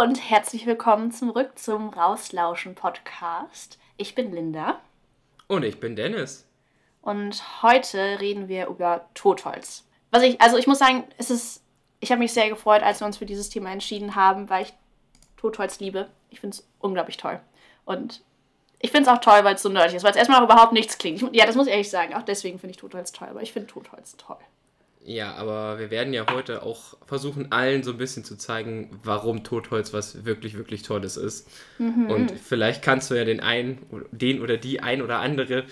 Hallo und herzlich willkommen zurück zum Rauslauschen Podcast. Ich bin Linda. Und ich bin Dennis. Und heute reden wir über Totholz. Was ich, also ich muss sagen, es ist, ich habe mich sehr gefreut, als wir uns für dieses Thema entschieden haben, weil ich Totholz liebe. Ich finde es unglaublich toll. Und ich finde es auch toll, weil es so nerdig ist, weil es erstmal auch überhaupt nichts klingt. Ich, ja, das muss ich ehrlich sagen. Auch deswegen finde ich Totholz toll, aber ich finde Totholz toll. Ja, aber wir werden ja heute auch versuchen, allen so ein bisschen zu zeigen, warum Totholz was wirklich, wirklich Tolles ist. Mhm. Und vielleicht kannst du ja den einen, den oder die ein oder andere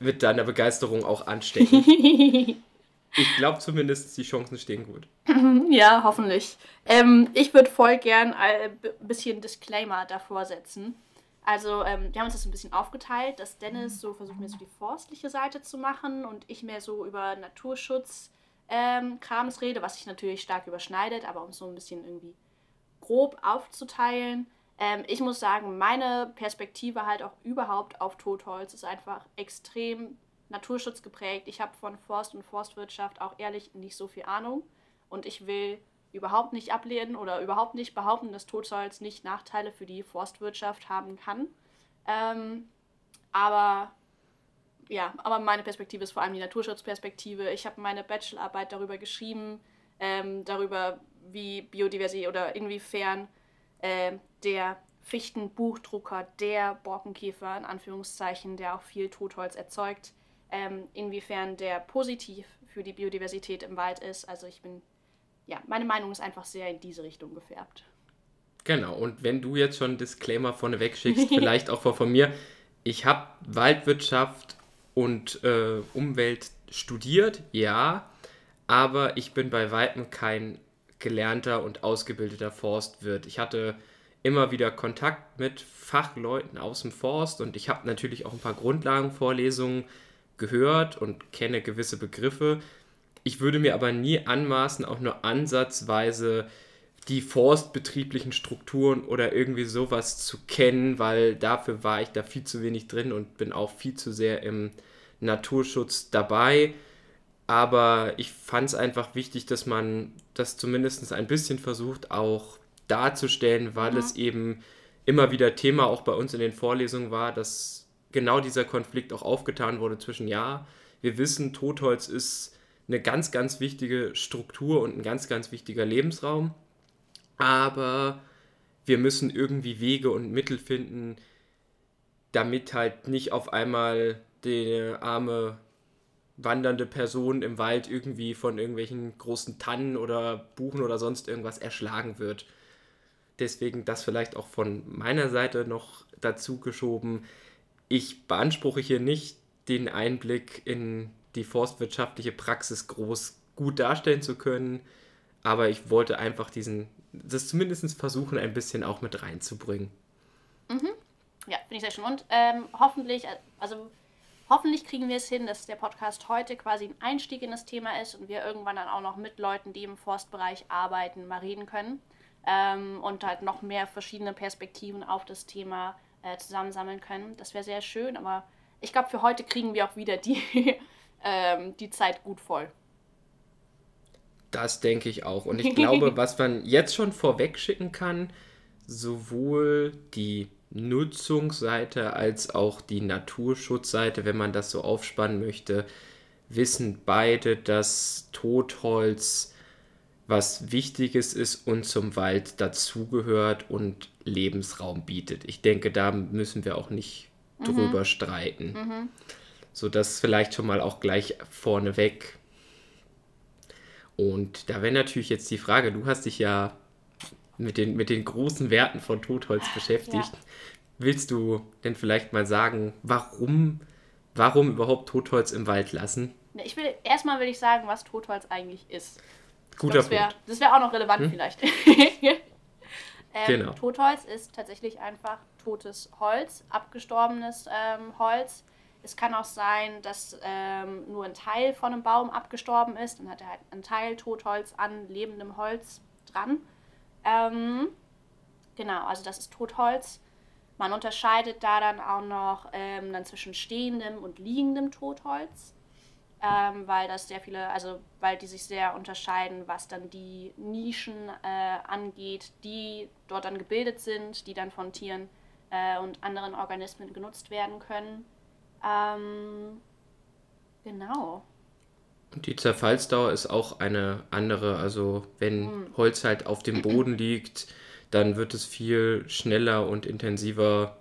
mit deiner Begeisterung auch anstecken. ich glaube zumindest, die Chancen stehen gut. Ja, hoffentlich. Ähm, ich würde voll gern ein bisschen Disclaimer davor setzen. Also, ähm, wir haben uns das ein bisschen aufgeteilt, dass Dennis so versucht, mir so die forstliche Seite zu machen und ich mehr so über Naturschutz ähm, Krams rede, was sich natürlich stark überschneidet, aber um es so ein bisschen irgendwie grob aufzuteilen. Ähm, ich muss sagen, meine Perspektive halt auch überhaupt auf Totholz ist einfach extrem naturschutzgeprägt. Ich habe von Forst und Forstwirtschaft auch ehrlich nicht so viel Ahnung und ich will überhaupt nicht ablehnen oder überhaupt nicht behaupten, dass Totholz nicht Nachteile für die Forstwirtschaft haben kann. Ähm, aber ja, aber meine Perspektive ist vor allem die Naturschutzperspektive. Ich habe meine Bachelorarbeit darüber geschrieben, ähm, darüber, wie Biodiversität oder inwiefern äh, der Fichtenbuchdrucker, der Borkenkäfer, in Anführungszeichen, der auch viel Totholz erzeugt, ähm, inwiefern der positiv für die Biodiversität im Wald ist. Also ich bin, ja, meine Meinung ist einfach sehr in diese Richtung gefärbt. Genau, und wenn du jetzt schon einen Disclaimer vorneweg schickst, vielleicht auch von mir, ich habe Waldwirtschaft und äh, Umwelt studiert, ja, aber ich bin bei weitem kein gelernter und ausgebildeter Forstwirt. Ich hatte immer wieder Kontakt mit Fachleuten aus dem Forst und ich habe natürlich auch ein paar Grundlagenvorlesungen gehört und kenne gewisse Begriffe. Ich würde mir aber nie anmaßen, auch nur ansatzweise die forstbetrieblichen Strukturen oder irgendwie sowas zu kennen, weil dafür war ich da viel zu wenig drin und bin auch viel zu sehr im Naturschutz dabei. Aber ich fand es einfach wichtig, dass man das zumindest ein bisschen versucht auch darzustellen, weil mhm. es eben immer wieder Thema auch bei uns in den Vorlesungen war, dass genau dieser Konflikt auch aufgetan wurde zwischen, ja, wir wissen, Totholz ist eine ganz, ganz wichtige Struktur und ein ganz, ganz wichtiger Lebensraum, aber wir müssen irgendwie Wege und Mittel finden, damit halt nicht auf einmal die arme wandernde Person im Wald irgendwie von irgendwelchen großen Tannen oder Buchen oder sonst irgendwas erschlagen wird. Deswegen das vielleicht auch von meiner Seite noch dazu geschoben. Ich beanspruche hier nicht den Einblick in die forstwirtschaftliche Praxis groß gut darstellen zu können, aber ich wollte einfach diesen, das zumindest versuchen, ein bisschen auch mit reinzubringen. Mhm. Ja, finde ich sehr schön. Und ähm, hoffentlich, also Hoffentlich kriegen wir es hin, dass der Podcast heute quasi ein Einstieg in das Thema ist und wir irgendwann dann auch noch mit Leuten, die im Forstbereich arbeiten, mal reden können ähm, und halt noch mehr verschiedene Perspektiven auf das Thema äh, zusammensammeln können. Das wäre sehr schön, aber ich glaube, für heute kriegen wir auch wieder die, ähm, die Zeit gut voll. Das denke ich auch. Und ich glaube, was man jetzt schon vorweg schicken kann, sowohl die Nutzungsseite als auch die Naturschutzseite, wenn man das so aufspannen möchte, wissen beide, dass Totholz was Wichtiges ist und zum Wald dazugehört und Lebensraum bietet. Ich denke, da müssen wir auch nicht mhm. drüber streiten. Mhm. So das vielleicht schon mal auch gleich vorneweg. Und da wäre natürlich jetzt die Frage, du hast dich ja mit den, mit den großen Werten von Totholz beschäftigt. Ja. Willst du denn vielleicht mal sagen, warum, warum überhaupt Totholz im Wald lassen? Ich will erstmal will ich sagen, was Totholz eigentlich ist. Guter das wär, Punkt. Das wäre auch noch relevant hm? vielleicht. ähm, genau. Totholz ist tatsächlich einfach totes Holz, abgestorbenes ähm, Holz. Es kann auch sein, dass ähm, nur ein Teil von einem Baum abgestorben ist. Dann hat er halt ein Teil Totholz an lebendem Holz dran. Ähm, genau, also das ist Totholz. Man unterscheidet da dann auch noch ähm, dann zwischen stehendem und liegendem Totholz. ähm, weil das sehr viele, also weil die sich sehr unterscheiden, was dann die Nischen äh, angeht, die dort dann gebildet sind, die dann von Tieren äh, und anderen Organismen genutzt werden können. Ähm, genau. Und die Zerfallsdauer ist auch eine andere. Also wenn mhm. Holz halt auf dem Boden liegt, dann wird es viel schneller und intensiver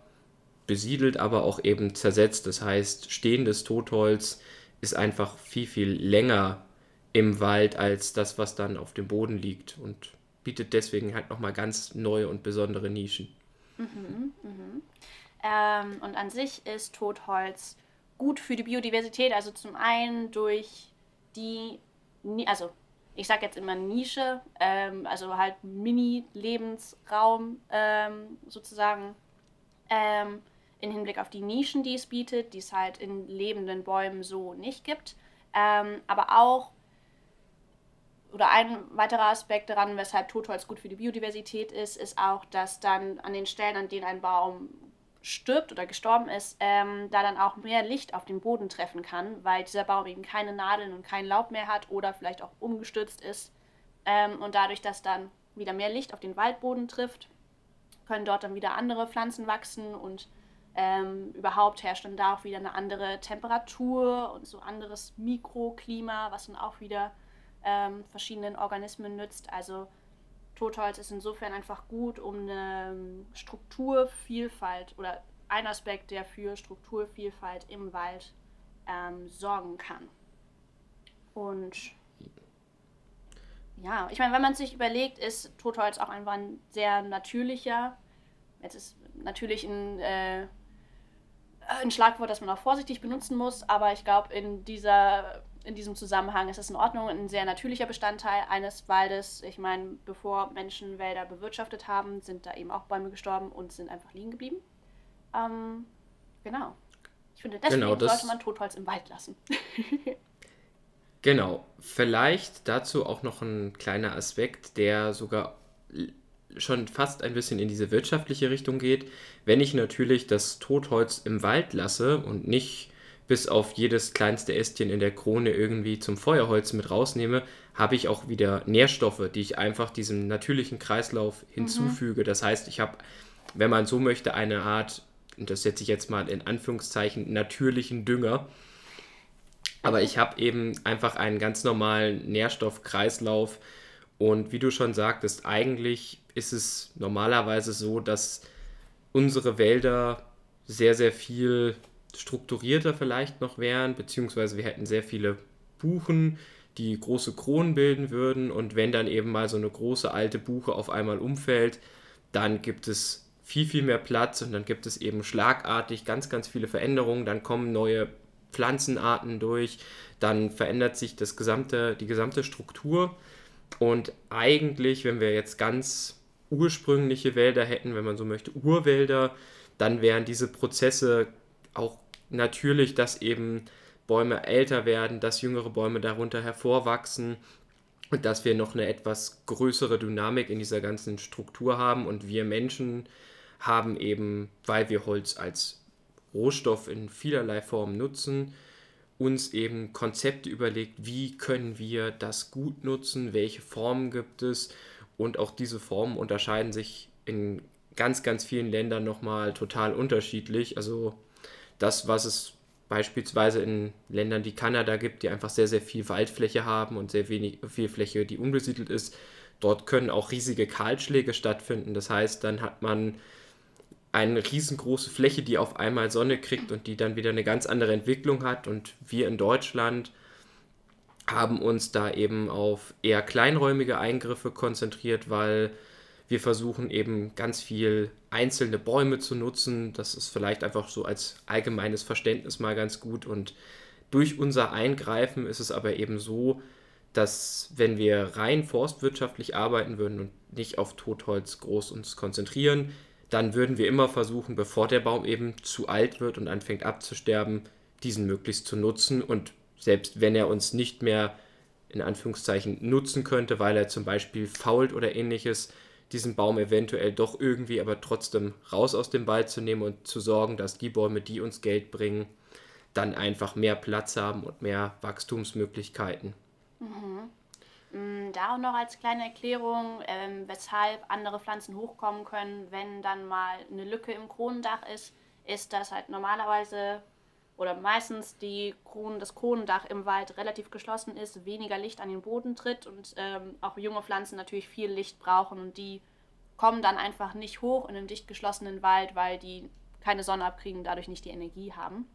besiedelt, aber auch eben zersetzt. Das heißt, stehendes Totholz ist einfach viel, viel länger im Wald als das, was dann auf dem Boden liegt und bietet deswegen halt nochmal ganz neue und besondere Nischen. Mhm, mhm. Ähm, und an sich ist Totholz gut für die Biodiversität, also zum einen durch die, also ich sage jetzt immer Nische, ähm, also halt Mini-Lebensraum ähm, sozusagen, ähm, in Hinblick auf die Nischen, die es bietet, die es halt in lebenden Bäumen so nicht gibt. Ähm, aber auch, oder ein weiterer Aspekt daran, weshalb Totholz gut für die Biodiversität ist, ist auch, dass dann an den Stellen, an denen ein Baum stirbt oder gestorben ist, ähm, da dann auch mehr Licht auf den Boden treffen kann, weil dieser Baum eben keine Nadeln und kein Laub mehr hat oder vielleicht auch umgestürzt ist. Ähm, und dadurch, dass dann wieder mehr Licht auf den Waldboden trifft, können dort dann wieder andere Pflanzen wachsen und ähm, überhaupt herrscht dann da auch wieder eine andere Temperatur und so anderes Mikroklima, was dann auch wieder ähm, verschiedenen Organismen nützt. Also Totholz ist insofern einfach gut, um eine Strukturvielfalt oder ein Aspekt, der für Strukturvielfalt im Wald ähm, sorgen kann. Und ja, ich meine, wenn man sich überlegt, ist Totholz auch einfach ein sehr natürlicher, jetzt ist natürlich ein äh, ein Schlagwort, das man auch vorsichtig benutzen muss, aber ich glaube, in, in diesem Zusammenhang ist es in Ordnung, ein sehr natürlicher Bestandteil eines Waldes. Ich meine, bevor Menschen Wälder bewirtschaftet haben, sind da eben auch Bäume gestorben und sind einfach liegen geblieben. Ähm, genau. Ich finde, deswegen genau, sollte man Totholz im Wald lassen. genau. Vielleicht dazu auch noch ein kleiner Aspekt, der sogar schon fast ein bisschen in diese wirtschaftliche Richtung geht. Wenn ich natürlich das Totholz im Wald lasse und nicht bis auf jedes kleinste Ästchen in der Krone irgendwie zum Feuerholz mit rausnehme, habe ich auch wieder Nährstoffe, die ich einfach diesem natürlichen Kreislauf mhm. hinzufüge. Mhm. Das heißt, ich habe, wenn man so möchte, eine Art, und das setze ich jetzt mal in Anführungszeichen, natürlichen Dünger. Aber ich habe eben einfach einen ganz normalen Nährstoffkreislauf. Und wie du schon sagtest, eigentlich ist es normalerweise so, dass unsere Wälder sehr, sehr viel strukturierter vielleicht noch wären, beziehungsweise wir hätten sehr viele Buchen, die große Kronen bilden würden. Und wenn dann eben mal so eine große alte Buche auf einmal umfällt, dann gibt es viel, viel mehr Platz und dann gibt es eben schlagartig ganz, ganz viele Veränderungen, dann kommen neue Pflanzenarten durch, dann verändert sich das gesamte, die gesamte Struktur. Und eigentlich, wenn wir jetzt ganz ursprüngliche Wälder hätten, wenn man so möchte, Urwälder, dann wären diese Prozesse auch natürlich, dass eben Bäume älter werden, dass jüngere Bäume darunter hervorwachsen und dass wir noch eine etwas größere Dynamik in dieser ganzen Struktur haben und wir Menschen haben eben, weil wir Holz als Rohstoff in vielerlei Formen nutzen, uns eben Konzepte überlegt, wie können wir das gut nutzen, welche Formen gibt es und auch diese Formen unterscheiden sich in ganz, ganz vielen Ländern nochmal total unterschiedlich. Also das, was es beispielsweise in Ländern wie Kanada gibt, die einfach sehr, sehr viel Waldfläche haben und sehr wenig, viel Fläche, die unbesiedelt ist, dort können auch riesige Kahlschläge stattfinden. Das heißt, dann hat man eine riesengroße Fläche, die auf einmal Sonne kriegt und die dann wieder eine ganz andere Entwicklung hat. Und wir in Deutschland haben uns da eben auf eher kleinräumige Eingriffe konzentriert, weil wir versuchen eben ganz viel einzelne Bäume zu nutzen. Das ist vielleicht einfach so als allgemeines Verständnis mal ganz gut. Und durch unser Eingreifen ist es aber eben so, dass wenn wir rein forstwirtschaftlich arbeiten würden und nicht auf Totholz groß uns konzentrieren, dann würden wir immer versuchen, bevor der Baum eben zu alt wird und anfängt abzusterben, diesen möglichst zu nutzen und selbst wenn er uns nicht mehr in Anführungszeichen nutzen könnte, weil er zum Beispiel fault oder ähnliches, diesen Baum eventuell doch irgendwie aber trotzdem raus aus dem Wald zu nehmen und zu sorgen, dass die Bäume, die uns Geld bringen, dann einfach mehr Platz haben und mehr Wachstumsmöglichkeiten. Mhm. Mm, da auch noch als kleine Erklärung, ähm, weshalb andere Pflanzen hochkommen können, wenn dann mal eine Lücke im Kronendach ist, ist, dass halt normalerweise oder meistens die Kronen, das Kronendach im Wald relativ geschlossen ist, weniger Licht an den Boden tritt und ähm, auch junge Pflanzen natürlich viel Licht brauchen und die kommen dann einfach nicht hoch in einen dicht geschlossenen Wald, weil die keine Sonne abkriegen, dadurch nicht die Energie haben.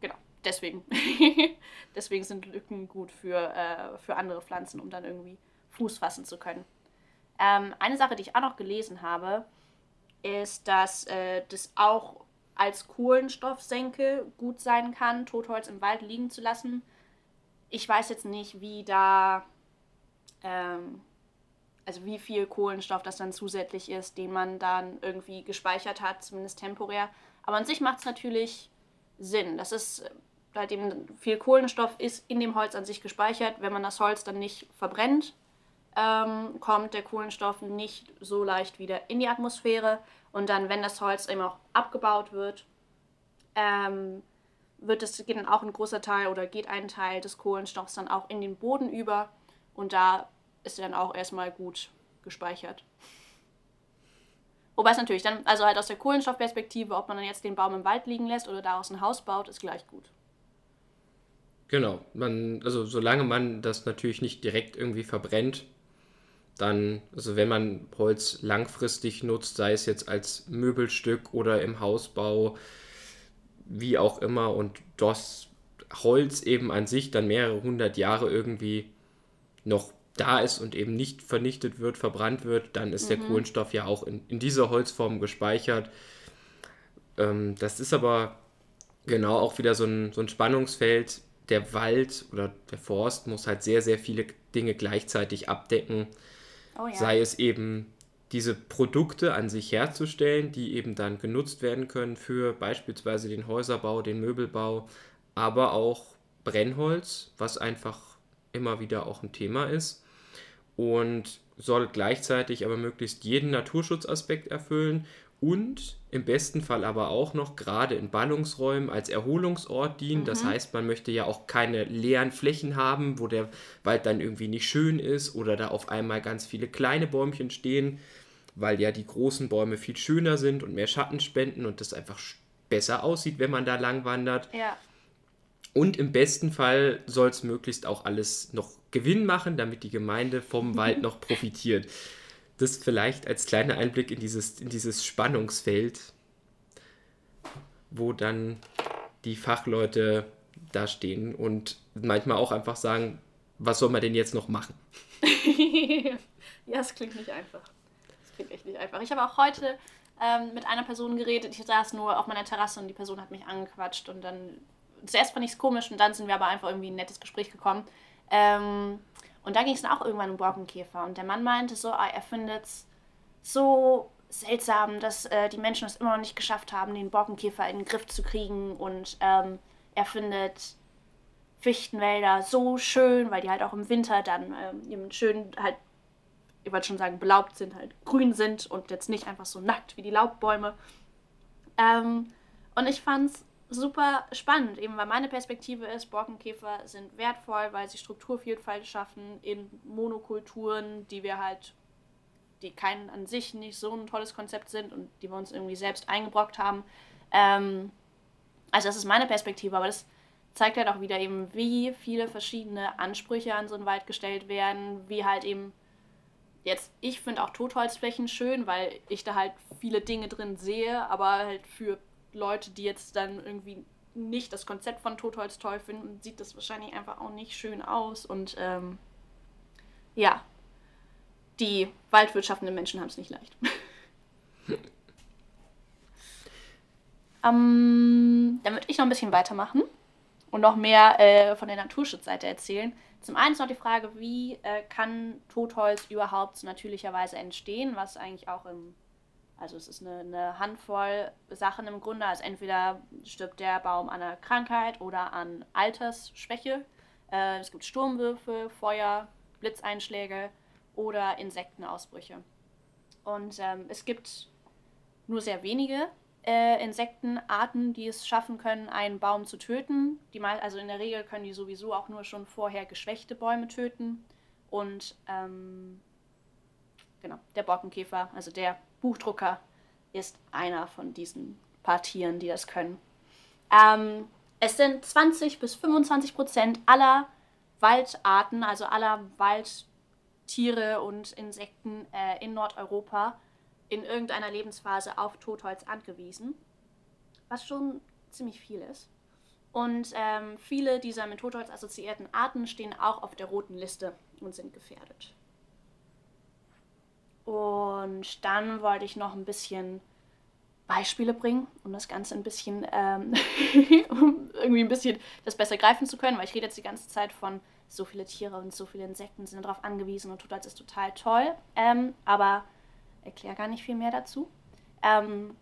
Genau, deswegen. deswegen sind Lücken gut für, äh, für andere Pflanzen, um dann irgendwie Fuß fassen zu können. Ähm, eine Sache, die ich auch noch gelesen habe, ist, dass äh, das auch als Kohlenstoffsenke gut sein kann, Totholz im Wald liegen zu lassen. Ich weiß jetzt nicht, wie da, ähm, also wie viel Kohlenstoff das dann zusätzlich ist, den man dann irgendwie gespeichert hat, zumindest temporär. Aber an sich macht es natürlich Sinn. Das ist, seitdem viel Kohlenstoff ist in dem Holz an sich gespeichert, wenn man das Holz dann nicht verbrennt, ähm, kommt der Kohlenstoff nicht so leicht wieder in die Atmosphäre. Und dann, wenn das Holz eben auch abgebaut wird, ähm, wird es, geht dann auch ein großer Teil oder geht ein Teil des Kohlenstoffs dann auch in den Boden über. Und da ist er dann auch erstmal gut gespeichert. Wobei es natürlich dann, also halt aus der Kohlenstoffperspektive, ob man dann jetzt den Baum im Wald liegen lässt oder daraus ein Haus baut, ist gleich gut. Genau, man, also solange man das natürlich nicht direkt irgendwie verbrennt, dann, also wenn man Holz langfristig nutzt, sei es jetzt als Möbelstück oder im Hausbau, wie auch immer, und das Holz eben an sich dann mehrere hundert Jahre irgendwie noch da ist und eben nicht vernichtet wird, verbrannt wird, dann ist mhm. der Kohlenstoff ja auch in, in dieser Holzform gespeichert. Ähm, das ist aber genau auch wieder so ein, so ein Spannungsfeld. Der Wald oder der Forst muss halt sehr, sehr viele Dinge gleichzeitig abdecken. Oh ja. Sei es eben diese Produkte an sich herzustellen, die eben dann genutzt werden können für beispielsweise den Häuserbau, den Möbelbau, aber auch Brennholz, was einfach immer wieder auch ein Thema ist und soll gleichzeitig aber möglichst jeden Naturschutzaspekt erfüllen und im besten Fall aber auch noch gerade in Ballungsräumen als Erholungsort dienen. Mhm. Das heißt, man möchte ja auch keine leeren Flächen haben, wo der Wald dann irgendwie nicht schön ist oder da auf einmal ganz viele kleine Bäumchen stehen, weil ja die großen Bäume viel schöner sind und mehr Schatten spenden und das einfach besser aussieht, wenn man da lang wandert. Ja. Und im besten Fall soll es möglichst auch alles noch Gewinn machen, damit die Gemeinde vom Wald noch profitiert das vielleicht als kleiner Einblick in dieses, in dieses Spannungsfeld, wo dann die Fachleute da stehen und manchmal auch einfach sagen, was soll man denn jetzt noch machen? ja, es klingt nicht einfach. Es klingt echt nicht einfach. Ich habe auch heute ähm, mit einer Person geredet. Ich saß nur auf meiner Terrasse und die Person hat mich angequatscht und dann zuerst fand ich es komisch und dann sind wir aber einfach irgendwie in ein nettes Gespräch gekommen. Ähm, und da ging es dann auch irgendwann um Borkenkäfer. Und der Mann meinte so, ah, er findet es so seltsam, dass äh, die Menschen es immer noch nicht geschafft haben, den Borkenkäfer in den Griff zu kriegen. Und ähm, er findet Fichtenwälder so schön, weil die halt auch im Winter dann ähm, schön halt, ich wollte schon sagen, belaubt sind, halt grün sind und jetzt nicht einfach so nackt wie die Laubbäume. Ähm, und ich fand's super spannend, eben weil meine Perspektive ist, Borkenkäfer sind wertvoll, weil sie Strukturvielfalt schaffen in Monokulturen, die wir halt, die kein an sich nicht so ein tolles Konzept sind und die wir uns irgendwie selbst eingebrockt haben. Ähm, also das ist meine Perspektive, aber das zeigt halt auch wieder eben, wie viele verschiedene Ansprüche an so einen Wald gestellt werden, wie halt eben jetzt, ich finde auch Totholzflächen schön, weil ich da halt viele Dinge drin sehe, aber halt für Leute, die jetzt dann irgendwie nicht das Konzept von Totholz toll finden, sieht das wahrscheinlich einfach auch nicht schön aus. Und ähm, ja, die waldwirtschaftenden Menschen haben es nicht leicht. ähm, dann würde ich noch ein bisschen weitermachen und noch mehr äh, von der Naturschutzseite erzählen. Zum einen ist noch die Frage, wie äh, kann Totholz überhaupt natürlicherweise entstehen, was eigentlich auch im also es ist eine, eine, Handvoll Sachen im Grunde. Also entweder stirbt der Baum an einer Krankheit oder an Altersschwäche. Äh, es gibt Sturmwürfe, Feuer, Blitzeinschläge oder Insektenausbrüche. Und ähm, es gibt nur sehr wenige äh, Insektenarten, die es schaffen können, einen Baum zu töten. Die mal, also in der Regel können die sowieso auch nur schon vorher geschwächte Bäume töten. Und ähm, genau, der Borkenkäfer, also der Buchdrucker, ist einer von diesen paar Tieren, die das können. Ähm, es sind 20 bis 25 Prozent aller Waldarten, also aller Waldtiere und Insekten äh, in Nordeuropa in irgendeiner Lebensphase auf Totholz angewiesen, was schon ziemlich viel ist. Und ähm, viele dieser mit Totholz assoziierten Arten stehen auch auf der roten Liste und sind gefährdet. Und dann wollte ich noch ein bisschen Beispiele bringen, um das Ganze ein bisschen, ähm, um irgendwie ein bisschen das besser greifen zu können, weil ich rede jetzt die ganze Zeit von so viele Tiere und so viele Insekten sind darauf angewiesen und Totholz ist total toll. Ähm, aber erkläre gar nicht viel mehr dazu. Ähm,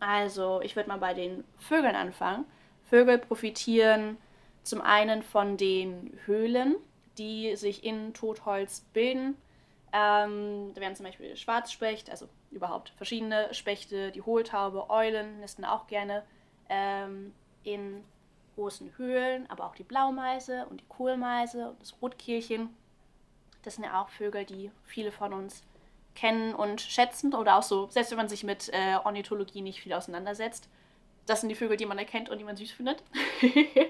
also, ich würde mal bei den Vögeln anfangen. Vögel profitieren zum einen von den Höhlen, die sich in Totholz bilden. Ähm, da werden zum Beispiel Schwarzspecht, also überhaupt verschiedene Spechte, die Hohltaube, Eulen nisten auch gerne ähm, in großen Höhlen, aber auch die Blaumeise und die Kohlmeise und das Rotkehlchen. Das sind ja auch Vögel, die viele von uns kennen und schätzen oder auch so, selbst wenn man sich mit äh, Ornithologie nicht viel auseinandersetzt. Das sind die Vögel, die man erkennt und die man süß findet.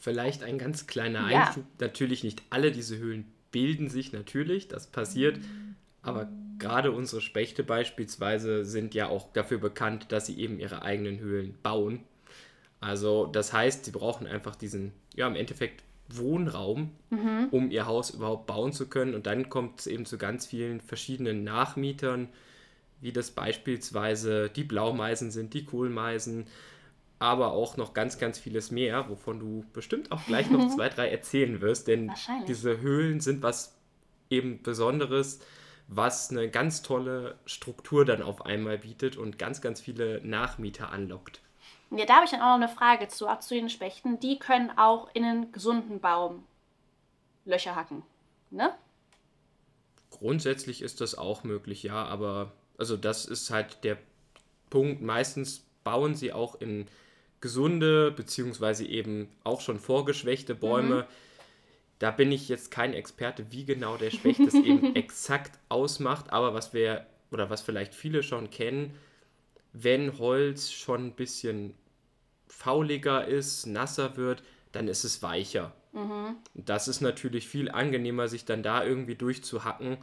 Vielleicht ein ganz kleiner ja. Einschub. Natürlich nicht alle diese Höhlen bilden sich natürlich, das passiert. Aber gerade unsere Spechte beispielsweise sind ja auch dafür bekannt, dass sie eben ihre eigenen Höhlen bauen. Also das heißt, sie brauchen einfach diesen, ja im Endeffekt Wohnraum, mhm. um ihr Haus überhaupt bauen zu können. Und dann kommt es eben zu ganz vielen verschiedenen Nachmietern, wie das beispielsweise die Blaumeisen sind, die Kohlmeisen, aber auch noch ganz, ganz vieles mehr, wovon du bestimmt auch gleich noch zwei, drei erzählen wirst. Denn diese Höhlen sind was eben Besonderes, was eine ganz tolle Struktur dann auf einmal bietet und ganz, ganz viele Nachmieter anlockt. Ja, da habe ich dann auch noch eine Frage zu, auch zu den Spechten. Die können auch in einen gesunden Baum Löcher hacken, ne? Grundsätzlich ist das auch möglich, ja, aber also das ist halt der Punkt. Meistens bauen sie auch in gesunde, beziehungsweise eben auch schon vorgeschwächte Bäume. Mhm. Da bin ich jetzt kein Experte, wie genau der Specht das eben exakt ausmacht, aber was wir, oder was vielleicht viele schon kennen, wenn Holz schon ein bisschen fauliger ist, nasser wird, dann ist es weicher. Mhm. Das ist natürlich viel angenehmer, sich dann da irgendwie durchzuhacken,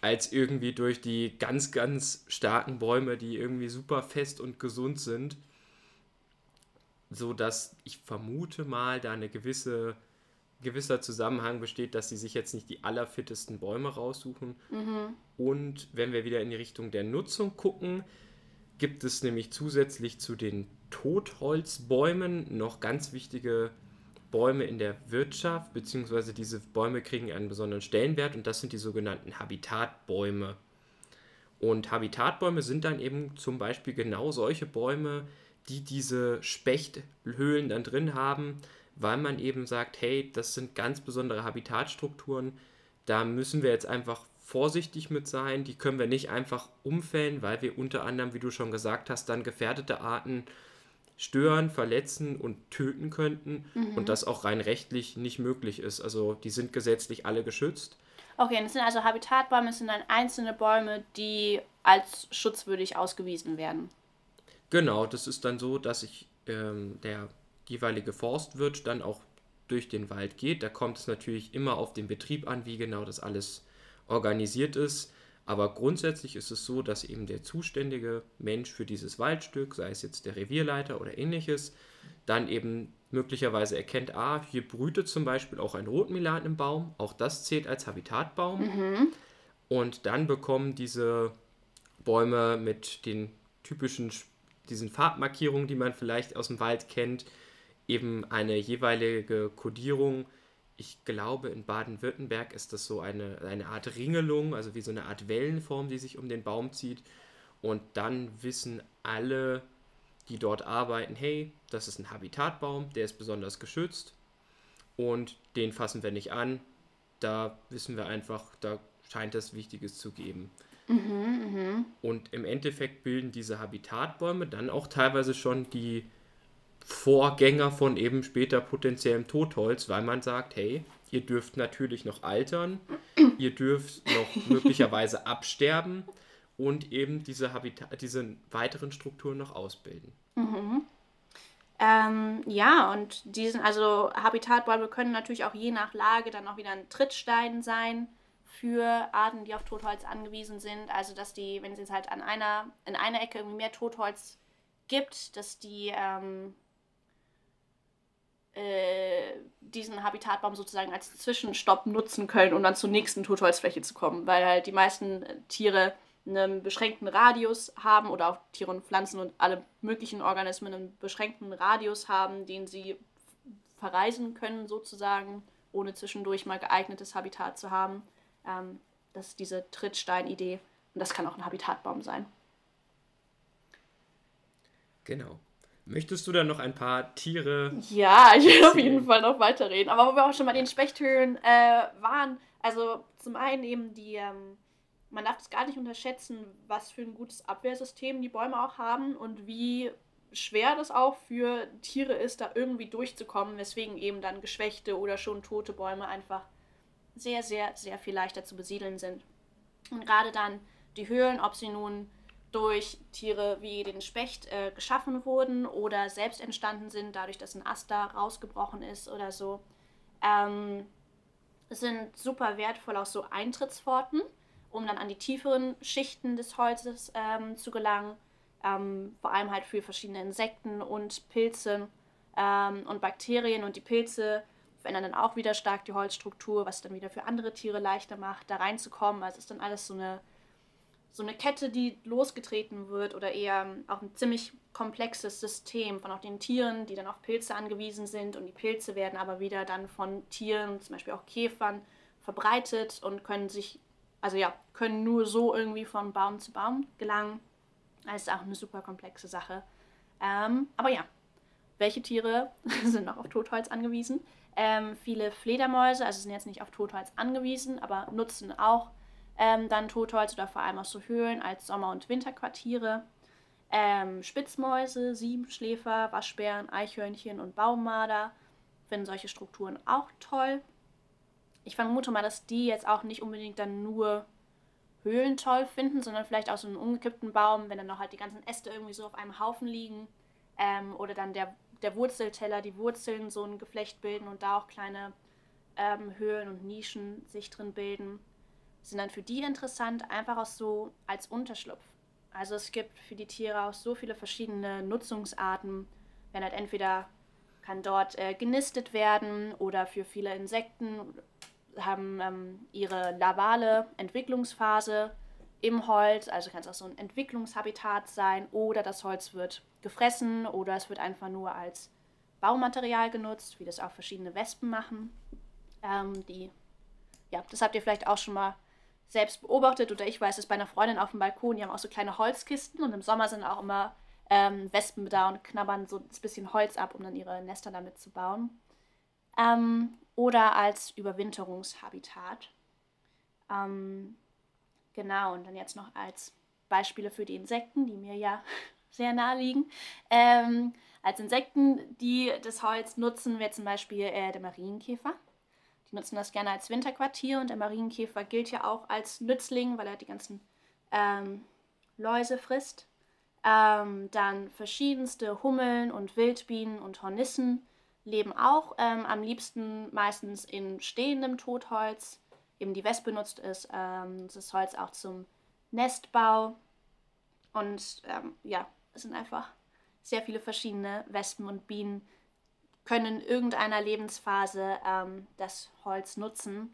als irgendwie durch die ganz, ganz starken Bäume, die irgendwie super fest und gesund sind. So dass ich vermute mal, da eine gewisse gewisser Zusammenhang besteht, dass sie sich jetzt nicht die allerfittesten Bäume raussuchen. Mhm. Und wenn wir wieder in die Richtung der Nutzung gucken, gibt es nämlich zusätzlich zu den Totholzbäumen noch ganz wichtige Bäume in der Wirtschaft, beziehungsweise diese Bäume kriegen einen besonderen Stellenwert und das sind die sogenannten Habitatbäume. Und Habitatbäume sind dann eben zum Beispiel genau solche Bäume, die diese Spechthöhlen dann drin haben, weil man eben sagt, hey, das sind ganz besondere Habitatstrukturen, da müssen wir jetzt einfach vorsichtig mit sein, die können wir nicht einfach umfällen, weil wir unter anderem, wie du schon gesagt hast, dann gefährdete Arten stören, verletzen und töten könnten mhm. und das auch rein rechtlich nicht möglich ist. Also die sind gesetzlich alle geschützt. Okay, das sind also Habitatbäume, das sind dann einzelne Bäume, die als schutzwürdig ausgewiesen werden. Genau, das ist dann so, dass sich ähm, der jeweilige Forstwirt dann auch durch den Wald geht. Da kommt es natürlich immer auf den Betrieb an, wie genau das alles organisiert ist. Aber grundsätzlich ist es so, dass eben der zuständige Mensch für dieses Waldstück, sei es jetzt der Revierleiter oder ähnliches, dann eben möglicherweise erkennt, ah, hier brütet zum Beispiel auch ein Rotmilan im Baum, auch das zählt als Habitatbaum. Mhm. Und dann bekommen diese Bäume mit den typischen, diesen Farbmarkierungen, die man vielleicht aus dem Wald kennt, eben eine jeweilige Kodierung, ich glaube, in Baden-Württemberg ist das so eine, eine Art Ringelung, also wie so eine Art Wellenform, die sich um den Baum zieht. Und dann wissen alle, die dort arbeiten, hey, das ist ein Habitatbaum, der ist besonders geschützt und den fassen wir nicht an. Da wissen wir einfach, da scheint es Wichtiges zu geben. Mhm, Und im Endeffekt bilden diese Habitatbäume dann auch teilweise schon die Vorgänger von eben später potenziellem Totholz, weil man sagt, hey, ihr dürft natürlich noch altern, ihr dürft noch möglicherweise absterben und eben diese, Habitat, diese weiteren Strukturen noch ausbilden. Mhm. Ähm, ja, und diesen, also Habitatbäume können natürlich auch je nach Lage dann auch wieder ein Trittstein sein für Arten, die auf Totholz angewiesen sind. Also dass die, wenn es halt an einer, in einer Ecke irgendwie mehr Totholz gibt, dass die ähm, äh, diesen Habitatbaum sozusagen als Zwischenstopp nutzen können, um dann zur nächsten Totholzfläche zu kommen, weil halt die meisten Tiere einen beschränkten Radius haben oder auch Tiere und Pflanzen und alle möglichen Organismen einen beschränkten Radius haben, den sie verreisen können sozusagen, ohne zwischendurch mal geeignetes Habitat zu haben. Ähm, das ist diese Trittstein-Idee und das kann auch ein Habitatbaum sein. Genau. Möchtest du dann noch ein paar Tiere? Ja, ich will auf jeden Fall noch weiterreden. Aber wo wir auch schon mal in den Spechthöhlen äh, waren, also zum einen eben die, ähm, man darf es gar nicht unterschätzen, was für ein gutes Abwehrsystem die Bäume auch haben und wie schwer das auch für Tiere ist, da irgendwie durchzukommen, weswegen eben dann geschwächte oder schon tote Bäume einfach sehr, sehr, sehr viel leichter zu besiedeln sind. Und gerade dann die Höhlen, ob sie nun durch Tiere wie den Specht äh, geschaffen wurden oder selbst entstanden sind, dadurch, dass ein Ast da rausgebrochen ist oder so, ähm, sind super wertvoll auch so Eintrittspforten, um dann an die tieferen Schichten des Holzes ähm, zu gelangen. Ähm, vor allem halt für verschiedene Insekten und Pilze ähm, und Bakterien und die Pilze verändern dann auch wieder stark die Holzstruktur, was dann wieder für andere Tiere leichter macht, da reinzukommen. Also es ist dann alles so eine so eine Kette, die losgetreten wird oder eher auch ein ziemlich komplexes System von auch den Tieren, die dann auf Pilze angewiesen sind und die Pilze werden aber wieder dann von Tieren, zum Beispiel auch Käfern, verbreitet und können sich, also ja, können nur so irgendwie von Baum zu Baum gelangen. Das ist auch eine super komplexe Sache. Ähm, aber ja, welche Tiere sind noch auf Totholz angewiesen? Ähm, viele Fledermäuse, also sind jetzt nicht auf Totholz angewiesen, aber nutzen auch ähm, dann Totholz oder vor allem auch so Höhlen als Sommer- und Winterquartiere. Ähm, Spitzmäuse, Siebenschläfer, Waschbären, Eichhörnchen und Baummarder finden solche Strukturen auch toll. Ich vermute mal, dass die jetzt auch nicht unbedingt dann nur Höhlen toll finden, sondern vielleicht auch so einen umgekippten Baum, wenn dann noch halt die ganzen Äste irgendwie so auf einem Haufen liegen. Ähm, oder dann der, der Wurzelteller, die Wurzeln so ein Geflecht bilden und da auch kleine ähm, Höhlen und Nischen sich drin bilden sind dann für die interessant, einfach auch so als Unterschlupf. Also es gibt für die Tiere auch so viele verschiedene Nutzungsarten. Wenn halt entweder kann dort äh, genistet werden oder für viele Insekten haben ähm, ihre lavale Entwicklungsphase im Holz. Also kann es auch so ein Entwicklungshabitat sein oder das Holz wird gefressen oder es wird einfach nur als Baumaterial genutzt, wie das auch verschiedene Wespen machen. Ähm, die, ja, das habt ihr vielleicht auch schon mal selbst beobachtet oder ich weiß es bei einer Freundin auf dem Balkon, die haben auch so kleine Holzkisten und im Sommer sind auch immer ähm, Wespen da und knabbern so ein bisschen Holz ab, um dann ihre Nester damit zu bauen. Ähm, oder als Überwinterungshabitat. Ähm, genau, und dann jetzt noch als Beispiele für die Insekten, die mir ja sehr nahe liegen. Ähm, als Insekten, die das Holz nutzen, wäre zum Beispiel äh, der Marienkäfer. Die nutzen das gerne als Winterquartier und der Marienkäfer gilt ja auch als Nützling, weil er die ganzen ähm, Läuse frisst. Ähm, dann verschiedenste Hummeln und Wildbienen und Hornissen leben auch ähm, am liebsten meistens in stehendem Totholz. Eben die Wespe benutzt ist ähm, das Holz auch zum Nestbau. Und ähm, ja, es sind einfach sehr viele verschiedene Wespen und Bienen, können in irgendeiner Lebensphase ähm, das Holz nutzen.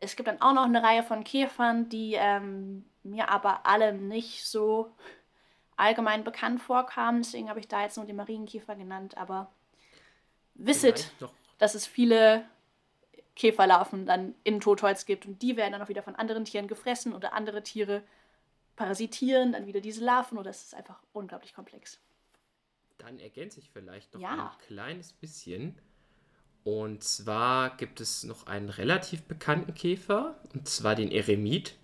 Es gibt dann auch noch eine Reihe von Käfern, die ähm, mir aber alle nicht so allgemein bekannt vorkamen. Deswegen habe ich da jetzt nur den Marienkäfer genannt. Aber wisset, dass es viele Käferlarven dann in Totholz gibt und die werden dann auch wieder von anderen Tieren gefressen oder andere Tiere parasitieren dann wieder diese Larven oder es ist einfach unglaublich komplex dann ergänze ich vielleicht noch ja. ein kleines bisschen. Und zwar gibt es noch einen relativ bekannten Käfer, und zwar den Eremit,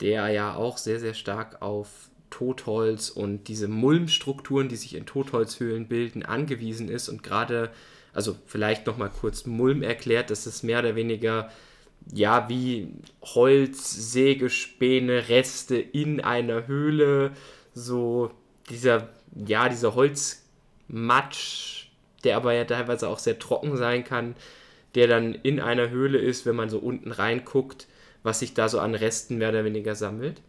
der ja auch sehr, sehr stark auf Totholz und diese Mulmstrukturen, die sich in Totholzhöhlen bilden, angewiesen ist und gerade, also vielleicht nochmal kurz Mulm erklärt, das ist mehr oder weniger ja wie Holz, Sägespäne, Reste in einer Höhle, so dieser ja dieser Holzmatsch, der aber ja teilweise auch sehr trocken sein kann, der dann in einer Höhle ist, wenn man so unten reinguckt, was sich da so an Resten mehr oder weniger sammelt.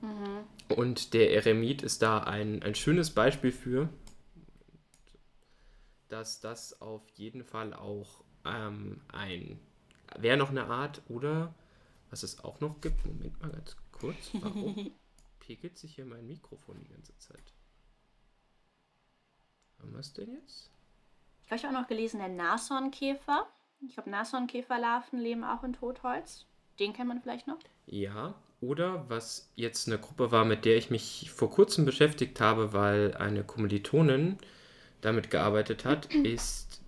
Mhm. Und der Eremit ist da ein, ein schönes Beispiel für, dass das auf jeden Fall auch ähm, ein, wäre noch eine Art, oder was es auch noch gibt, Moment mal ganz kurz, warum pegelt sich hier mein Mikrofon die ganze Zeit? Haben wir es denn jetzt? Ich habe auch noch gelesen, der Nashornkäfer. Ich glaube, Nashornkäferlarven leben auch in Totholz. Den kennt man vielleicht noch? Ja, oder was jetzt eine Gruppe war, mit der ich mich vor kurzem beschäftigt habe, weil eine Kommilitonin damit gearbeitet hat, ist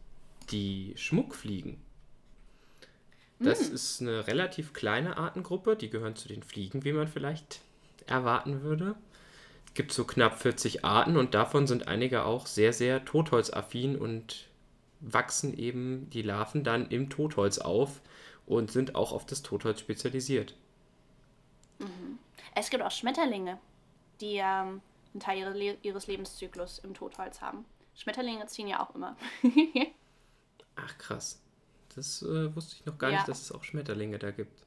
die Schmuckfliegen. Das mm. ist eine relativ kleine Artengruppe, die gehören zu den Fliegen, wie man vielleicht erwarten würde. Es gibt so knapp 40 Arten und davon sind einige auch sehr, sehr totholzaffin und wachsen eben die Larven dann im Totholz auf und sind auch auf das Totholz spezialisiert. Mhm. Es gibt auch Schmetterlinge, die ähm, einen Teil ihres Lebenszyklus im Totholz haben. Schmetterlinge ziehen ja auch immer. Ach krass. Das äh, wusste ich noch gar ja. nicht, dass es auch Schmetterlinge da gibt.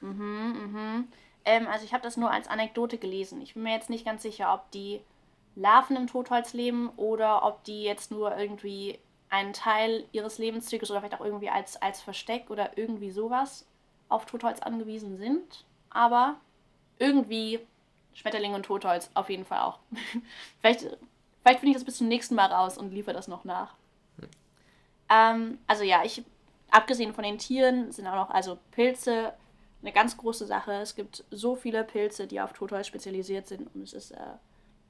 Mhm, mhm. Ähm, also ich habe das nur als Anekdote gelesen. Ich bin mir jetzt nicht ganz sicher, ob die Larven im Totholz leben oder ob die jetzt nur irgendwie einen Teil ihres Lebenszyklus oder vielleicht auch irgendwie als, als Versteck oder irgendwie sowas auf Totholz angewiesen sind aber irgendwie Schmetterling und Totholz auf jeden Fall auch. vielleicht vielleicht finde ich das bis zum nächsten Mal raus und liefere das noch nach. Hm. Ähm, also ja, ich, abgesehen von den Tieren, sind auch noch also Pilze eine ganz große Sache. Es gibt so viele Pilze, die auf Totholz spezialisiert sind und es ist äh,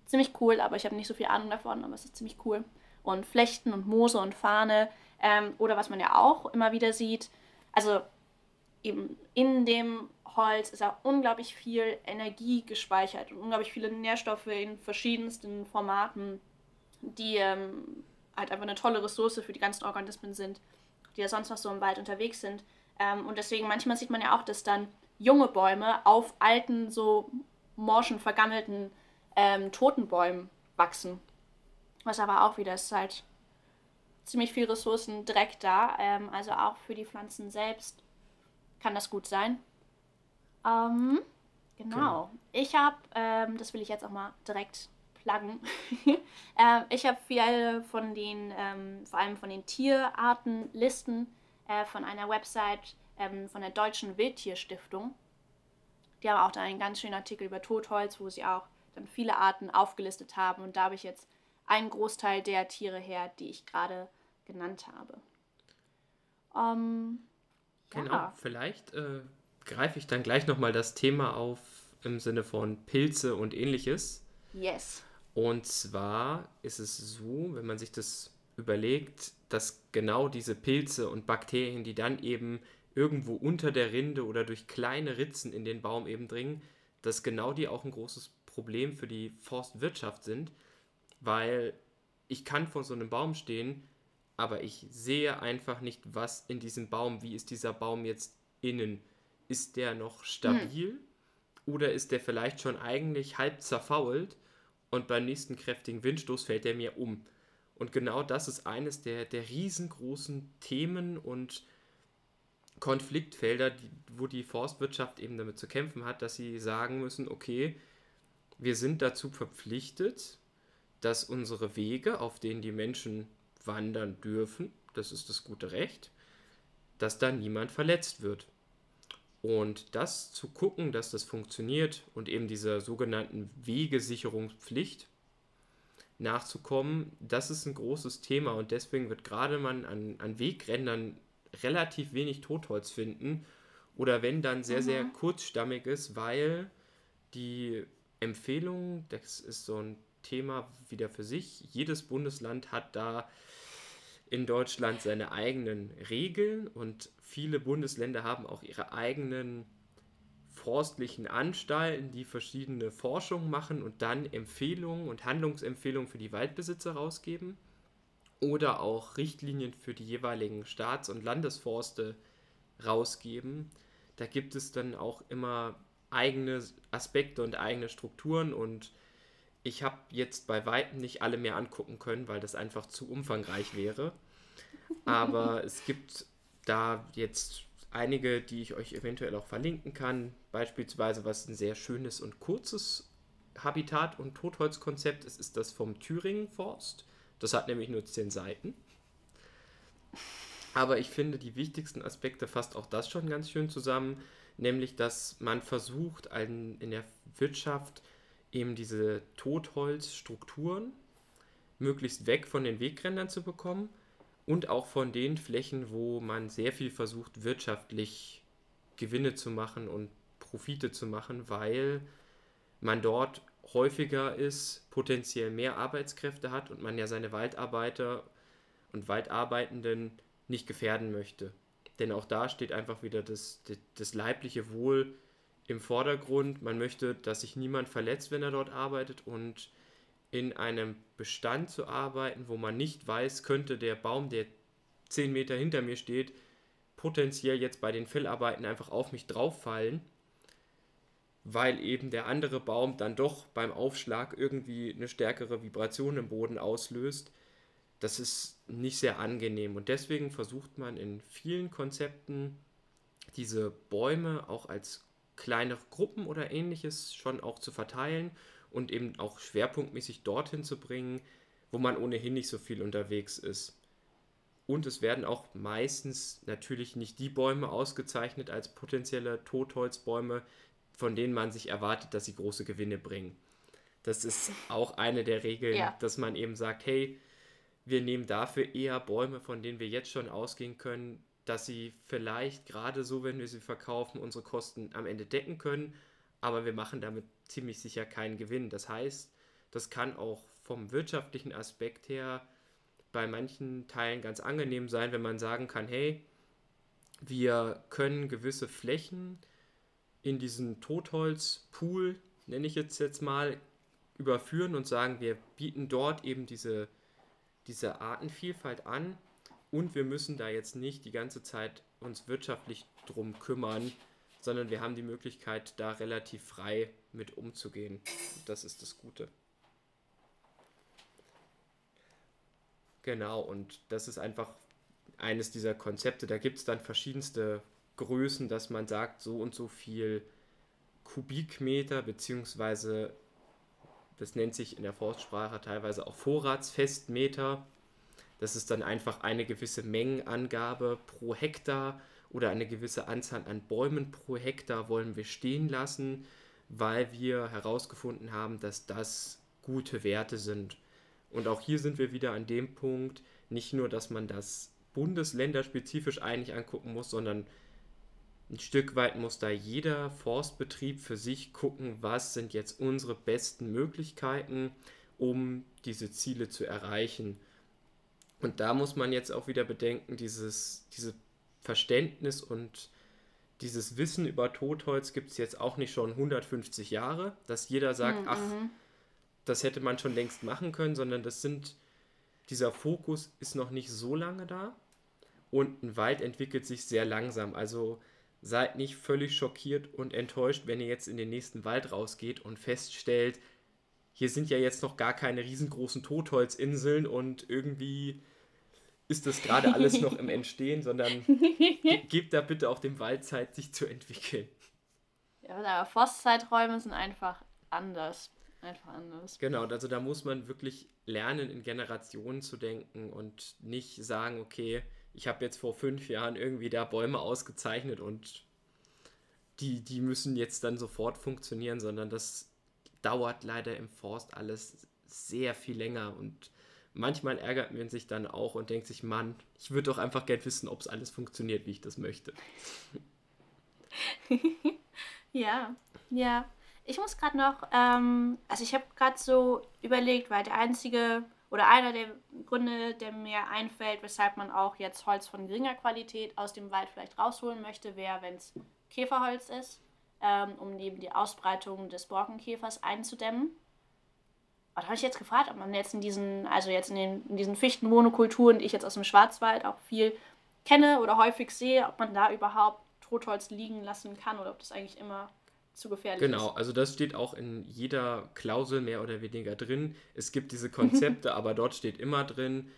ziemlich cool, aber ich habe nicht so viel Ahnung davon, aber es ist ziemlich cool. Und Flechten und Moose und Fahne ähm, oder was man ja auch immer wieder sieht, also eben in dem Holz ist auch unglaublich viel Energie gespeichert und unglaublich viele Nährstoffe in verschiedensten Formaten, die ähm, halt einfach eine tolle Ressource für die ganzen Organismen sind, die ja sonst noch so im Wald unterwegs sind. Ähm, und deswegen manchmal sieht man ja auch, dass dann junge Bäume auf alten, so morschen, vergammelten ähm, toten Bäumen wachsen. Was aber auch wieder ist halt ziemlich viel Ressourcen direkt da, ähm, also auch für die Pflanzen selbst kann das gut sein. Ähm, genau. genau. Ich habe, ähm, das will ich jetzt auch mal direkt pluggen. äh, ich habe viele von den, ähm, vor allem von den Tierartenlisten äh, von einer Website ähm, von der Deutschen Wildtierstiftung. Die haben auch da einen ganz schönen Artikel über Totholz, wo sie auch dann viele Arten aufgelistet haben. Und da habe ich jetzt einen Großteil der Tiere her, die ich gerade genannt habe. Ähm, genau, ja. vielleicht äh, greife ich dann gleich nochmal das Thema auf im Sinne von Pilze und ähnliches. Yes. Und zwar ist es so, wenn man sich das überlegt, dass genau diese Pilze und Bakterien, die dann eben irgendwo unter der Rinde oder durch kleine Ritzen in den Baum eben dringen, dass genau die auch ein großes Problem für die Forstwirtschaft sind, weil ich kann vor so einem Baum stehen, aber ich sehe einfach nicht, was in diesem Baum, wie ist dieser Baum jetzt innen ist der noch stabil hm. oder ist der vielleicht schon eigentlich halb zerfault und beim nächsten kräftigen Windstoß fällt er mir um. Und genau das ist eines der, der riesengroßen Themen und Konfliktfelder, die, wo die Forstwirtschaft eben damit zu kämpfen hat, dass sie sagen müssen, okay, wir sind dazu verpflichtet, dass unsere Wege, auf denen die Menschen wandern dürfen, das ist das gute Recht, dass da niemand verletzt wird. Und das zu gucken, dass das funktioniert und eben dieser sogenannten Wegesicherungspflicht nachzukommen, das ist ein großes Thema und deswegen wird gerade man an, an Wegrändern relativ wenig Totholz finden oder wenn dann sehr, mhm. sehr kurzstammiges, weil die Empfehlung, das ist so ein Thema wieder für sich, jedes Bundesland hat da in Deutschland seine eigenen Regeln und viele Bundesländer haben auch ihre eigenen forstlichen Anstalten, die verschiedene Forschungen machen und dann Empfehlungen und Handlungsempfehlungen für die Waldbesitzer rausgeben oder auch Richtlinien für die jeweiligen Staats- und Landesforste rausgeben. Da gibt es dann auch immer eigene Aspekte und eigene Strukturen und ich habe jetzt bei weitem nicht alle mehr angucken können, weil das einfach zu umfangreich wäre. Aber es gibt da jetzt einige, die ich euch eventuell auch verlinken kann. Beispielsweise, was ein sehr schönes und kurzes Habitat- und Totholzkonzept ist, ist das vom Thüringen Forst. Das hat nämlich nur zehn Seiten. Aber ich finde, die wichtigsten Aspekte fasst auch das schon ganz schön zusammen, nämlich dass man versucht, in der Wirtschaft eben diese Totholzstrukturen möglichst weg von den Wegrändern zu bekommen und auch von den Flächen, wo man sehr viel versucht, wirtschaftlich Gewinne zu machen und Profite zu machen, weil man dort häufiger ist, potenziell mehr Arbeitskräfte hat und man ja seine Waldarbeiter und Waldarbeitenden nicht gefährden möchte. Denn auch da steht einfach wieder das, das leibliche Wohl im Vordergrund. Man möchte, dass sich niemand verletzt, wenn er dort arbeitet und in einem Bestand zu arbeiten, wo man nicht weiß, könnte der Baum, der 10 Meter hinter mir steht, potenziell jetzt bei den Fellarbeiten einfach auf mich drauffallen, weil eben der andere Baum dann doch beim Aufschlag irgendwie eine stärkere Vibration im Boden auslöst. Das ist nicht sehr angenehm und deswegen versucht man in vielen Konzepten diese Bäume auch als kleinere Gruppen oder ähnliches schon auch zu verteilen und eben auch schwerpunktmäßig dorthin zu bringen, wo man ohnehin nicht so viel unterwegs ist. Und es werden auch meistens natürlich nicht die Bäume ausgezeichnet als potenzielle Totholzbäume, von denen man sich erwartet, dass sie große Gewinne bringen. Das ist auch eine der Regeln, ja. dass man eben sagt, hey, wir nehmen dafür eher Bäume, von denen wir jetzt schon ausgehen können, dass sie vielleicht gerade so, wenn wir sie verkaufen, unsere Kosten am Ende decken können, aber wir machen damit ziemlich sicher keinen Gewinn. Das heißt, das kann auch vom wirtschaftlichen Aspekt her bei manchen Teilen ganz angenehm sein, wenn man sagen kann, hey, wir können gewisse Flächen in diesen Totholzpool, nenne ich jetzt jetzt mal, überführen und sagen, wir bieten dort eben diese, diese Artenvielfalt an und wir müssen da jetzt nicht die ganze Zeit uns wirtschaftlich drum kümmern, sondern wir haben die Möglichkeit, da relativ frei mit umzugehen. Das ist das Gute. Genau, und das ist einfach eines dieser Konzepte. Da gibt es dann verschiedenste Größen, dass man sagt, so und so viel Kubikmeter, beziehungsweise das nennt sich in der Forstsprache teilweise auch Vorratsfestmeter das ist dann einfach eine gewisse Mengenangabe pro Hektar oder eine gewisse Anzahl an Bäumen pro Hektar wollen wir stehen lassen, weil wir herausgefunden haben, dass das gute Werte sind. Und auch hier sind wir wieder an dem Punkt, nicht nur, dass man das bundesländerspezifisch eigentlich angucken muss, sondern ein Stück weit muss da jeder Forstbetrieb für sich gucken, was sind jetzt unsere besten Möglichkeiten, um diese Ziele zu erreichen. Und da muss man jetzt auch wieder bedenken, dieses, dieses Verständnis und dieses Wissen über Totholz gibt es jetzt auch nicht schon 150 Jahre, dass jeder sagt, mhm. ach, das hätte man schon längst machen können, sondern das sind, dieser Fokus ist noch nicht so lange da und ein Wald entwickelt sich sehr langsam. Also seid nicht völlig schockiert und enttäuscht, wenn ihr jetzt in den nächsten Wald rausgeht und feststellt, hier sind ja jetzt noch gar keine riesengroßen Totholzinseln und irgendwie ist das gerade alles noch im Entstehen, sondern gebt da bitte auch dem Wald Zeit, sich zu entwickeln. Ja, aber Forstzeiträume sind einfach anders. Einfach anders. Genau, also da muss man wirklich lernen, in Generationen zu denken und nicht sagen, okay, ich habe jetzt vor fünf Jahren irgendwie da Bäume ausgezeichnet und die, die müssen jetzt dann sofort funktionieren, sondern das dauert leider im Forst alles sehr viel länger und manchmal ärgert man sich dann auch und denkt sich, Mann, ich würde doch einfach gern wissen, ob es alles funktioniert, wie ich das möchte. ja, ja. Ich muss gerade noch, ähm, also ich habe gerade so überlegt, weil der einzige oder einer der Gründe, der mir einfällt, weshalb man auch jetzt Holz von geringer Qualität aus dem Wald vielleicht rausholen möchte, wäre, wenn es Käferholz ist, ähm, um eben die Ausbreitung des Borkenkäfers einzudämmen. Da habe ich jetzt gefragt, ob man jetzt in diesen, also jetzt in, den, in diesen Fichtenmonokulturen, die ich jetzt aus dem Schwarzwald auch viel kenne oder häufig sehe, ob man da überhaupt Totholz liegen lassen kann oder ob das eigentlich immer zu gefährlich genau, ist. Genau, also das steht auch in jeder Klausel mehr oder weniger drin. Es gibt diese Konzepte, aber dort steht immer drin,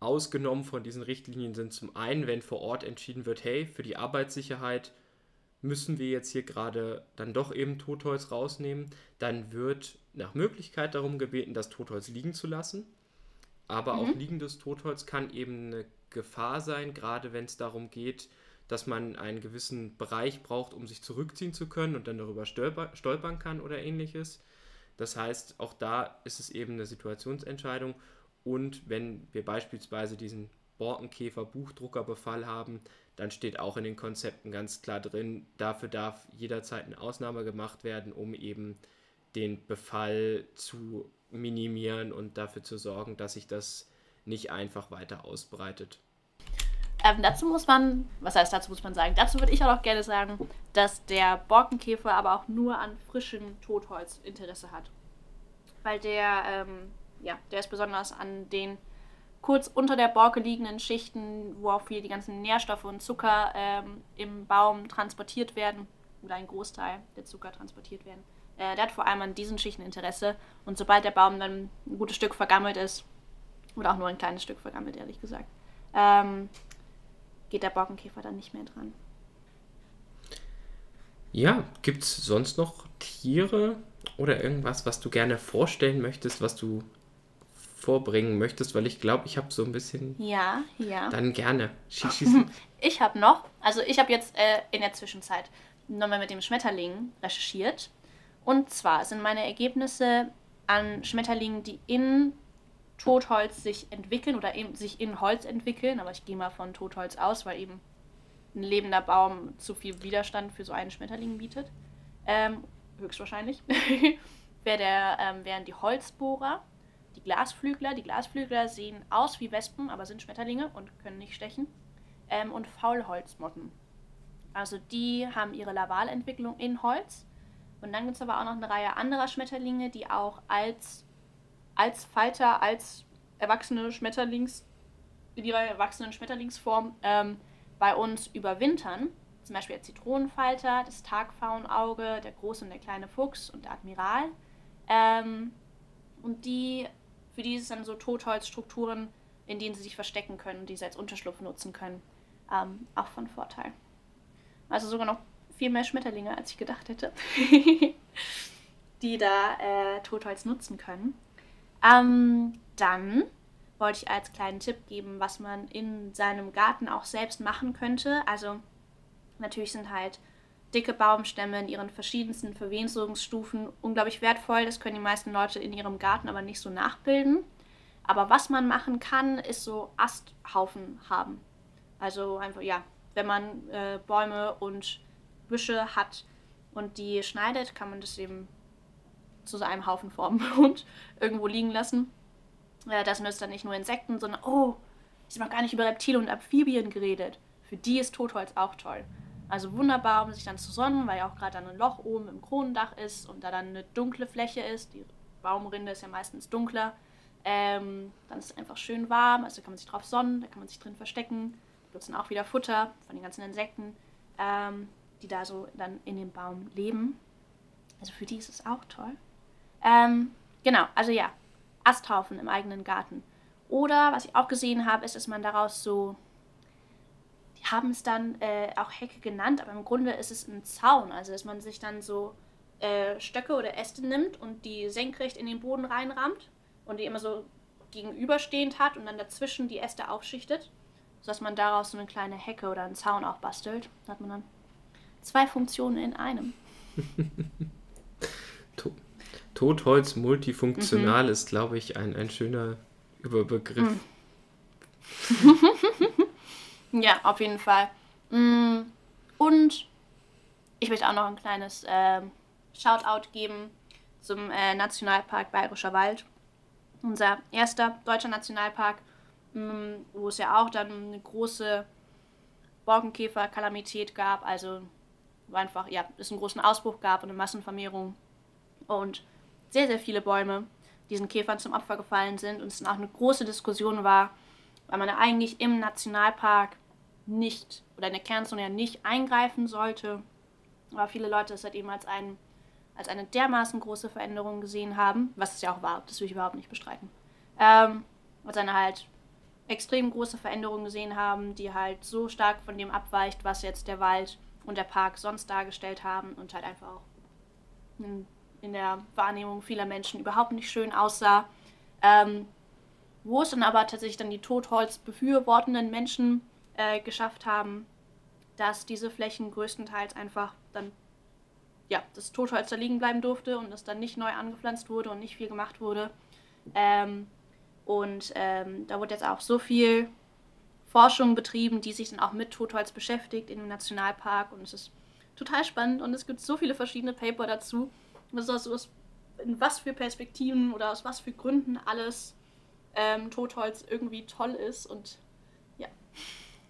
ausgenommen von diesen Richtlinien sind zum einen, wenn vor Ort entschieden wird, hey, für die Arbeitssicherheit müssen wir jetzt hier gerade dann doch eben Totholz rausnehmen, dann wird nach Möglichkeit darum gebeten, das Totholz liegen zu lassen. Aber mhm. auch liegendes Totholz kann eben eine Gefahr sein, gerade wenn es darum geht, dass man einen gewissen Bereich braucht, um sich zurückziehen zu können und dann darüber stolper, stolpern kann oder ähnliches. Das heißt, auch da ist es eben eine Situationsentscheidung. Und wenn wir beispielsweise diesen Borkenkäfer-Buchdruckerbefall haben, dann steht auch in den Konzepten ganz klar drin, dafür darf jederzeit eine Ausnahme gemacht werden, um eben den Befall zu minimieren und dafür zu sorgen, dass sich das nicht einfach weiter ausbreitet. Ähm, dazu muss man, was heißt dazu muss man sagen? Dazu würde ich auch noch gerne sagen, dass der Borkenkäfer aber auch nur an frischem Totholz Interesse hat. Weil der, ähm, ja, der ist besonders an den kurz unter der Borke liegenden Schichten, wo auch viel die ganzen Nährstoffe und Zucker ähm, im Baum transportiert werden, oder ein Großteil der Zucker transportiert werden. Äh, der hat vor allem an diesen Schichten Interesse. Und sobald der Baum dann ein gutes Stück vergammelt ist, oder auch nur ein kleines Stück vergammelt, ehrlich gesagt, ähm, geht der Borkenkäfer dann nicht mehr dran. Ja, gibt es sonst noch Tiere oder irgendwas, was du gerne vorstellen möchtest, was du vorbringen möchtest? Weil ich glaube, ich habe so ein bisschen. Ja, ja. Dann gerne. Schießen. ich habe noch, also ich habe jetzt äh, in der Zwischenzeit nochmal mit dem Schmetterling recherchiert. Und zwar sind meine Ergebnisse an Schmetterlingen, die in Totholz sich entwickeln oder eben sich in Holz entwickeln, aber ich gehe mal von Totholz aus, weil eben ein lebender Baum zu viel Widerstand für so einen Schmetterling bietet. Ähm, höchstwahrscheinlich. Wär der, ähm, wären die Holzbohrer, die Glasflügler. Die Glasflügler sehen aus wie Wespen, aber sind Schmetterlinge und können nicht stechen. Ähm, und Faulholzmotten. Also die haben ihre Lavalentwicklung in Holz. Und dann gibt es aber auch noch eine Reihe anderer Schmetterlinge, die auch als als Falter, als erwachsene Schmetterlings, in ihrer erwachsenen Schmetterlingsform ähm, bei uns überwintern. Zum Beispiel der Zitronenfalter, das Tagfaunauge, der große und der kleine Fuchs und der Admiral. Ähm, und die, für die ist es dann so Totholzstrukturen, in denen sie sich verstecken können, die sie als Unterschlupf nutzen können, ähm, auch von Vorteil. Also sogar noch viel mehr Schmetterlinge, als ich gedacht hätte, die da äh, Totholz nutzen können. Ähm, dann wollte ich als kleinen Tipp geben, was man in seinem Garten auch selbst machen könnte. Also natürlich sind halt dicke Baumstämme in ihren verschiedensten Verwesungsstufen unglaublich wertvoll. Das können die meisten Leute in ihrem Garten aber nicht so nachbilden. Aber was man machen kann, ist so Asthaufen haben. Also einfach, ja, wenn man äh, Bäume und Büsche hat und die schneidet, kann man das eben zu so einem Haufen formen und irgendwo liegen lassen. Äh, das nützt dann nicht nur Insekten, sondern, oh, ich habe noch gar nicht über Reptilien und Amphibien geredet. Für die ist Totholz auch toll. Also wunderbar, um sich dann zu sonnen, weil ja auch gerade ein Loch oben im Kronendach ist und da dann eine dunkle Fläche ist. Die Baumrinde ist ja meistens dunkler. Ähm, dann ist es einfach schön warm, also kann man sich drauf sonnen, da kann man sich drin verstecken. Da gibt es dann auch wieder Futter von den ganzen Insekten, ähm, die da so dann in dem Baum leben. Also für die ist es auch toll. Ähm, genau, also ja, Asthaufen im eigenen Garten. Oder was ich auch gesehen habe, ist, dass man daraus so, die haben es dann äh, auch Hecke genannt, aber im Grunde ist es ein Zaun. Also dass man sich dann so äh, Stöcke oder Äste nimmt und die senkrecht in den Boden reinrammt und die immer so gegenüberstehend hat und dann dazwischen die Äste aufschichtet, sodass man daraus so eine kleine Hecke oder einen Zaun auch bastelt. Da hat man dann zwei Funktionen in einem. Totholz multifunktional mhm. ist, glaube ich, ein, ein schöner Überbegriff. Mhm. ja, auf jeden Fall. Mm, und ich möchte auch noch ein kleines äh, Shoutout geben zum äh, Nationalpark Bayerischer Wald. unser erster deutscher Nationalpark, mm, wo es ja auch dann eine große Borkenkäfer-Kalamität gab, also einfach, ja, es einen großen Ausbruch gab und eine Massenvermehrung und sehr, sehr viele Bäume diesen Käfern zum Opfer gefallen sind und es dann auch eine große Diskussion war, weil man ja eigentlich im Nationalpark nicht oder in der Kernzone ja nicht eingreifen sollte. Aber viele Leute es halt eben als, ein, als eine dermaßen große Veränderung gesehen haben, was es ja auch war, das will ich überhaupt nicht bestreiten. Ähm, als eine halt extrem große Veränderung gesehen haben, die halt so stark von dem abweicht, was jetzt der Wald und der Park sonst dargestellt haben und halt einfach auch in, in der Wahrnehmung vieler Menschen überhaupt nicht schön aussah. Ähm, wo es dann aber tatsächlich dann die Totholz befürwortenden Menschen äh, geschafft haben, dass diese Flächen größtenteils einfach dann, ja, das Totholz da liegen bleiben durfte und es dann nicht neu angepflanzt wurde und nicht viel gemacht wurde. Ähm, und ähm, da wurde jetzt auch so viel Forschung betrieben, die sich dann auch mit Totholz beschäftigt in dem Nationalpark und es ist total spannend und es gibt so viele verschiedene Paper dazu. Also aus, in was für Perspektiven oder aus was für Gründen alles ähm, Totholz irgendwie toll ist und ja.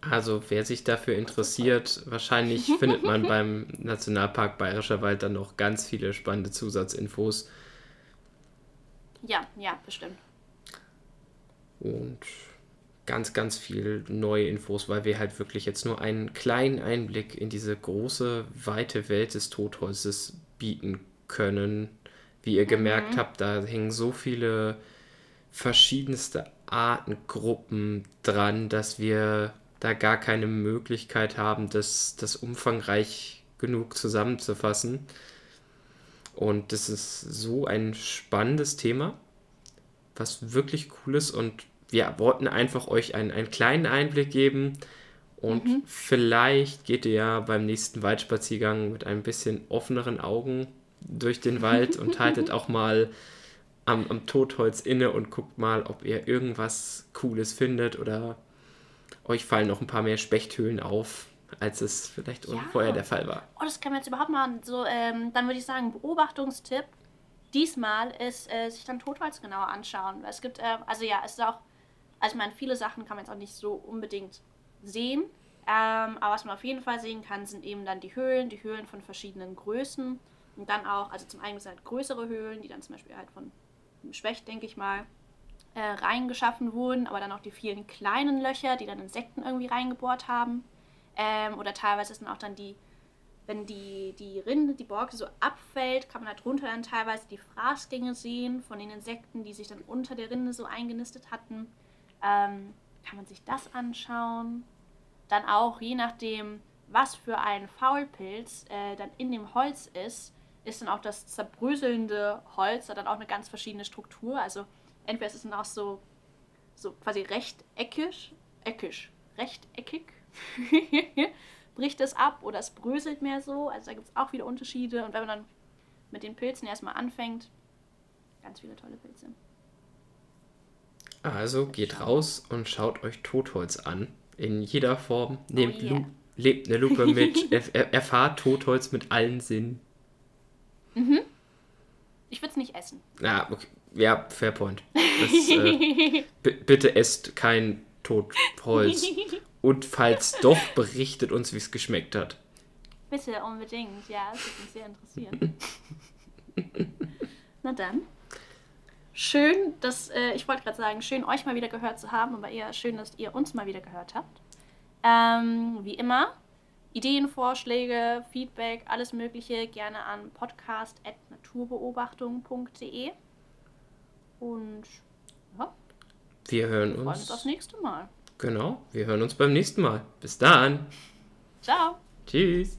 Also wer sich dafür interessiert, wahrscheinlich findet man beim Nationalpark Bayerischer Wald dann noch ganz viele spannende Zusatzinfos. Ja, ja, bestimmt. Und ganz, ganz viel neue Infos, weil wir halt wirklich jetzt nur einen kleinen Einblick in diese große, weite Welt des Totholzes bieten können. Wie ihr mhm. gemerkt habt, da hängen so viele verschiedenste Artengruppen dran, dass wir da gar keine Möglichkeit haben, das, das umfangreich genug zusammenzufassen. Und das ist so ein spannendes Thema, was wirklich cool ist. Und wir wollten einfach euch einen, einen kleinen Einblick geben. Und mhm. vielleicht geht ihr ja beim nächsten Waldspaziergang mit ein bisschen offeneren Augen durch den Wald und haltet auch mal am, am Totholz inne und guckt mal, ob ihr irgendwas Cooles findet oder euch fallen noch ein paar mehr Spechthöhlen auf, als es vielleicht ja. vorher der Fall war. Oh, das kann man jetzt überhaupt mal so, ähm, dann würde ich sagen, Beobachtungstipp. Diesmal ist, äh, sich dann Totholz genauer anschauen. Es gibt, äh, also ja, es ist auch, also ich meine, viele Sachen kann man jetzt auch nicht so unbedingt sehen. Ähm, aber was man auf jeden Fall sehen kann, sind eben dann die Höhlen, die Höhlen von verschiedenen Größen. Und dann auch, also zum einen sind halt größere Höhlen, die dann zum Beispiel halt von Schwächt, denke ich mal, äh, reingeschaffen wurden, aber dann auch die vielen kleinen Löcher, die dann Insekten irgendwie reingebohrt haben. Ähm, oder teilweise ist dann auch dann die, wenn die, die Rinde, die Borke so abfällt, kann man darunter dann teilweise die Fraßgänge sehen von den Insekten, die sich dann unter der Rinde so eingenistet hatten. Ähm, kann man sich das anschauen. Dann auch, je nachdem, was für ein Faulpilz äh, dann in dem Holz ist, ist dann auch das zerbröselnde Holz, hat dann auch eine ganz verschiedene Struktur. Also entweder ist es dann auch so, so quasi rechteckig, eckig, rechteckig, bricht es ab oder es bröselt mehr so. Also da gibt es auch wieder Unterschiede. Und wenn man dann mit den Pilzen erstmal anfängt, ganz viele tolle Pilze. Also geht raus und schaut euch Totholz an. In jeder Form. Nehmt oh yeah. Lu lebt eine Lupe mit. er erfahrt Totholz mit allen Sinnen. Mhm. Ich würde es nicht essen. Ja, okay. ja, fair point. Das, äh, bitte esst kein Totholz. Und falls doch, berichtet uns, wie es geschmeckt hat. Bitte, unbedingt. Ja, das würde mich sehr interessieren. Na dann. Schön, dass, äh, ich wollte gerade sagen, schön euch mal wieder gehört zu haben, aber eher schön, dass ihr uns mal wieder gehört habt. Ähm, wie immer, Ideen, Vorschläge, Feedback, alles Mögliche gerne an podcast.naturbeobachtung.de. Und ja, wir hören wir uns. uns das nächste Mal. Genau, wir hören uns beim nächsten Mal. Bis dann. Ciao. Tschüss.